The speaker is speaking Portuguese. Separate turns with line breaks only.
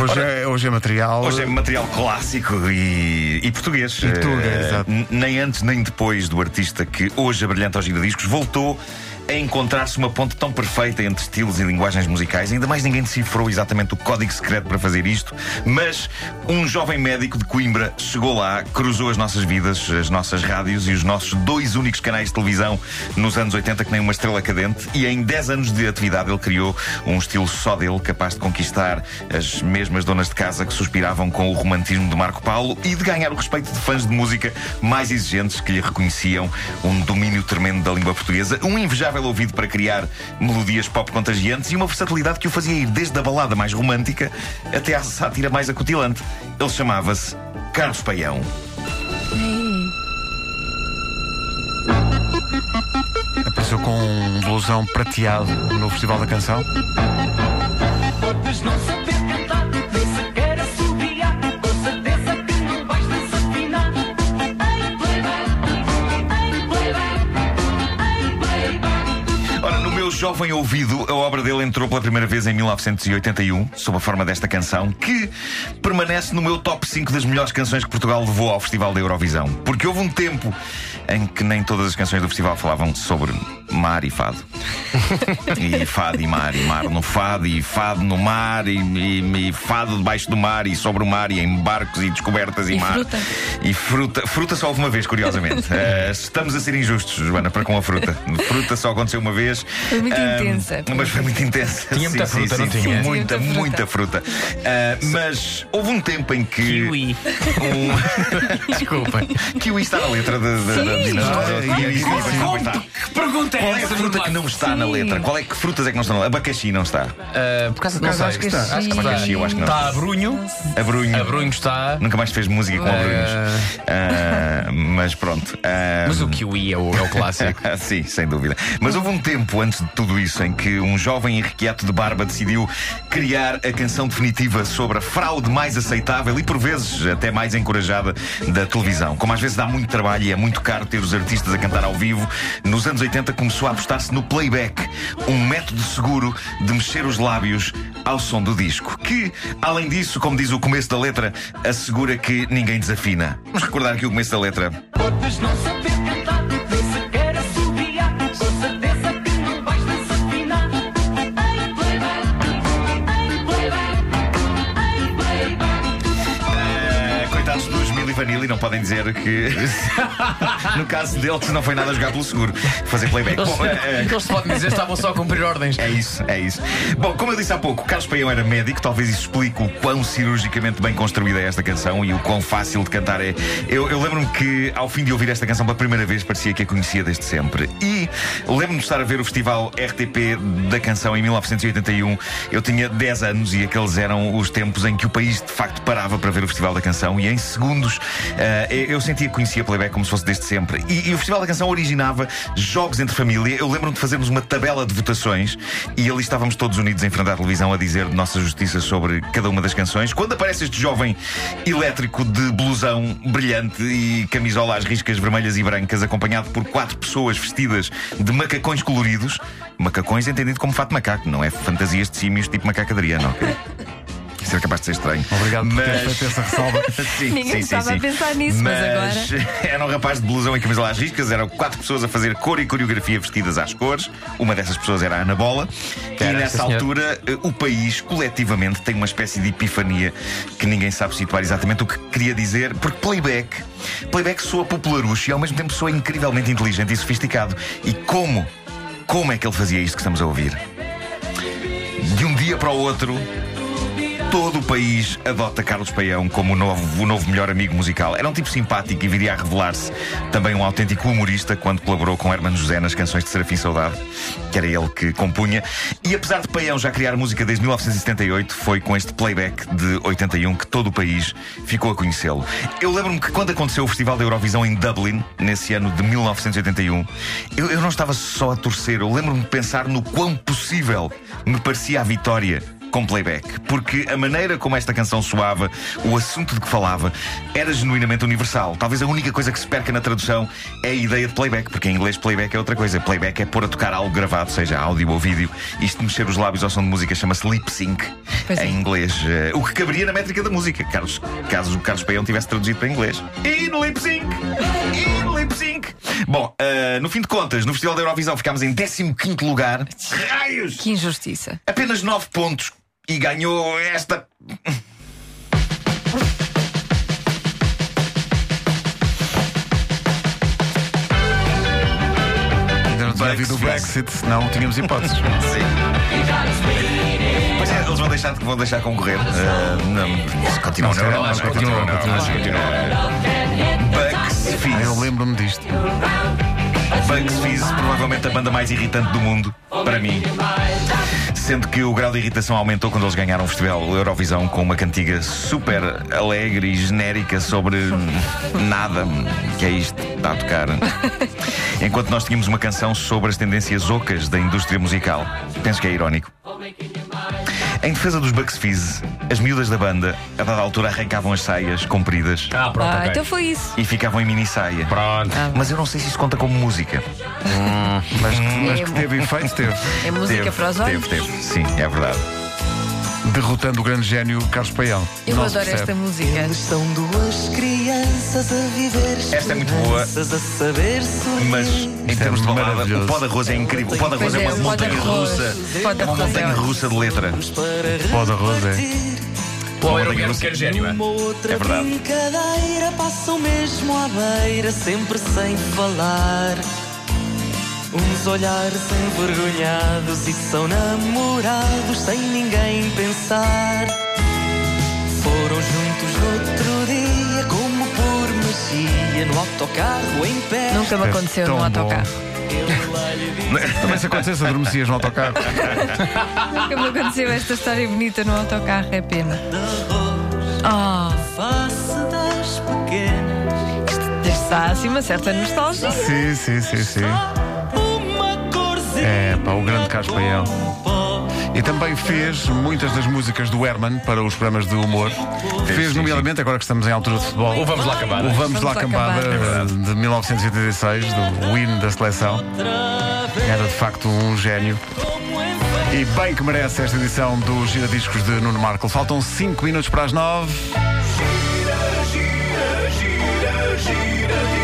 Hoje, Ora, é, hoje é material.
Hoje é material clássico e, e português.
E tudo, é,
eh,
exato.
Nem antes nem depois do artista que hoje a Brilhante aos Gira giradiscos voltou encontrar-se uma ponte tão perfeita entre estilos e linguagens musicais. Ainda mais ninguém decifrou exatamente o código secreto para fazer isto, mas um jovem médico de Coimbra chegou lá, cruzou as nossas vidas, as nossas rádios e os nossos dois únicos canais de televisão nos anos 80 que nem uma estrela cadente e em 10 anos de atividade ele criou um estilo só dele, capaz de conquistar as mesmas donas de casa que suspiravam com o romantismo de Marco Paulo e de ganhar o respeito de fãs de música mais exigentes que lhe reconheciam um domínio tremendo da língua portuguesa, um invejável ouvido para criar melodias pop contagiantes e uma versatilidade que o fazia ir desde a balada mais romântica até à sátira mais acutilante. Ele chamava-se Carlos Paião.
Apareceu com um blusão prateado no Festival da Canção.
Não
jovem ouvido, a obra dele entrou pela primeira vez em 1981, sob a forma desta canção, que permanece no meu top 5 das melhores canções que Portugal levou ao Festival da Eurovisão. Porque houve um tempo em que nem todas as canções do festival falavam sobre mar e fado. e fado e mar, e mar no fado, e fado no mar, e, e- e fado debaixo do mar, e sobre o mar, e em barcos e descobertas e,
E
mar.
fruta.
E fruta. Fruta só houve uma vez, curiosamente. Eh, estamos a ser injustos, Joana, para com a fruta. Fruta só aconteceu uma vez.
Foi muito
Ah,
intensa.
Mas foi muito intensa.
Tinha muita
Sim,
fruta,
sim,
não
sim,
tinha?
Muita,
muita
muita fruta. Ah, mas houve um tempo em que.
Kiwi.
Um...
Desculpem.
Kiwi está na letra da da- da
pergunta é
Qual é a
essa?
fruta que não está na letra? Qual é que frutas é que não estão na letra? Abacaxi não está.
Ah, por causa não sei.
acho que está.
Acho que está.
Abacaxi, eu acho que não.
Está abrunho.
Abrunho.
Abrunho está.
Nunca mais fez música com abrunhos. Ah, mas pronto. Ah,
Mas o kiwi é o, é o clássico.
Sim, sem dúvida. Mas houve um tempo antes de tudo isso em que um jovem irrequieto de barba decidiu criar a canção definitiva sobre a fraude mais aceitável e por vezes até mais encorajada da televisão. Como às vezes dá muito trabalho e é muito caro ter os artistas a cantar ao vivo, nos anos 80 começou a apostar-se no playback, um método seguro de mexer os lábios ao som do disco. Que, além disso, como diz o começo da letra, assegura que ninguém desafina. Vamos recordar aqui o começo da letra. Eh, coitados dos Mili Vanilli, não podem dizer que. no caso deles, não foi nada jogar pelo seguro. Fazer playback. Bom, eh,
eles podem dizer que estavam só a cumprir ordens.
É isso, é isso. Bom, como eu disse há pouco, Carlos Paião era médico, talvez isso explique o quão cirurgicamente bem construída é esta canção e o quão fácil de cantar é. Eu, eu lembro-me que, ao fim de ouvir esta canção pela primeira vez, parecia que a conhecia desde sempre. E lembro-me de estar a ver o festival RTP da canção em 1981. Eu tinha 10 anos e aqueles eram os tempos em que o país de facto parava para ver o festival da canção e em segundos eh, eu sentia que conhecia playback como se fosse desde sempre. E, e o festival da canção originava jogos entre família. Eu lembro-me de fazermos uma tabela de votações e ali estávamos todos unidos em frente à televisão a dizer nossa justiça sobre cada uma das canções. Quando aparece este jovem elétrico de blusão brilhante e camisola às riscas vermelhas e brancas, acompanhado por quatro pessoas vestidas de macacões coloridos, macacões entendido como fato macaco, não é fantasias de símios tipo macaco Adriano, ok? Isso era capaz de ser estranho.
Obrigado por
Mas-
teres feito essa ressalva.
Sim,
Ninguém
sim,
estava
sim.
a pensar nisso, mas
Era um rapaz de blusão e camisola às riscas, eram quatro pessoas a fazer cor e coreografia vestidas às cores. Uma dessas pessoas era a Ana Bola. E nessa altura, eh, o país, coletivamente, tem uma espécie de epifania que ninguém sabe situar exatamente o que queria dizer, porque playback, playback soa popularucho e ao mesmo tempo soa incrivelmente inteligente e sofisticado. E como, como é que ele fazia isto que estamos a ouvir? De um dia para o outro, Todo o país adota Carlos Paião como o novo, o novo melhor amigo musical. Era um tipo simpático e viria a revelar-se também um autêntico humorista quando colaborou com Hermano José nas canções de Serafim Saudade, que era ele que compunha. E apesar de Paião já criar música desde 1978, foi com este playback de 81 que todo o país ficou a conhecê-lo. Eu lembro-me que quando aconteceu o Festival da Eurovisão em Dublin, nesse ano de 1981, eu, eu não estava só a torcer, eu lembro-me de pensar no quão possível me parecia a vitória com playback, porque a maneira como esta canção soava, o assunto de que falava, era genuinamente universal. Talvez a única coisa que se perca na tradução é a ideia de playback, porque em inglês playback é outra coisa. Playback é pôr a tocar algo gravado, seja áudio ou vídeo. Isto de mexer os lábios ao som de música chama-se lip sync
Pois é.
em inglês. Eh, o que caberia na métrica da música, Carlos, caso o Carlos Paião tivesse traduzido para inglês. E no lip sync! Bom, eh, no fim de contas, no Festival da Eurovisão ficámos em 15 lugar. Raios!
Que injustiça.
Apenas 9 pontos e ganhou esta.
Ainda não tinha havido o. Brexit, senão tínhamos hipóteses.
Sim. Pois é, eles vão deixar, vão deixar concorrer. Eh, não, continuam na
Não,
Europa. continuam Bugs
Ah,
Fizz.
eu lembro-me disto.
Bugs Fizz, provavelmente a banda mais irritante do mundo, para mim. Sendo que o grau de irritação aumentou quando eles ganharam o Festival Eurovisão com uma cantiga super alegre e genérica sobre nada. Que é isto? Está a tocar. Enquanto nós tínhamos uma canção sobre as tendências ocas da indústria musical. Penso que é irónico. Em defesa dos Bucks Fizz, as miúdas da banda, a dada altura, arrancavam as saias compridas
Ah, pronto,
Ah,
ok.
então foi isso.
e ficavam em mini saia.
Pronto.
Mas eu não sei se isso conta como música.
Mas, mas que teve efeito, teve.
É música
Teve,
para os olhos.
Teve, teve. Sim, é verdade.
Derrotando o grande gênio Carlos Paião.
Eu
Não
adoro esta música.
São duas crianças a viver
Esta é muito boa. Mas em
Isto
termos
é
de balada,
maravilhoso.
o pó de arroz é incrível. O pó de arroz
Pois
é
é,
uma
o pó de
montanha
arroz.
russa.
Pó de
É uma
arroz é
montanha
ótimo.
russa de letra.
Pó de arroz é.
Pô, era o
Montanha
mesmo
russa.
que era gênio, é?
Uma outra
É verdade.
brincadeira passam mesmo à beira, sempre sem falar. Uns olhares envergonhados e são namorados sem ninguém pensar. Foram juntos no outro dia, como por magia, no autocarro em pé.
Nunca me
É
aconteceu
bom.
autocarro.
Também se acontecesse, adormecias no autocarro.
Nunca me aconteceu esta história bonita no autocarro, é pena. Oh,
Face das pequenas,
está assim uma certa nostalgia.
Sim, sim, sim, sim. É, pá, o grande Carlos E também fez muitas das músicas do Herman para os programas de humor. Fez, nomeadamente, agora que estamos em altura de futebol,
O Vamos Lá acabar
o Vamos, Lá
acabar
eh,
é
de 1986, do win da seleção. Era de facto um gênio. E bem que merece esta edição do Giradiscos de Nuno Marco. Faltam 5 minutos para as 9. Gira, gira, gira, gira.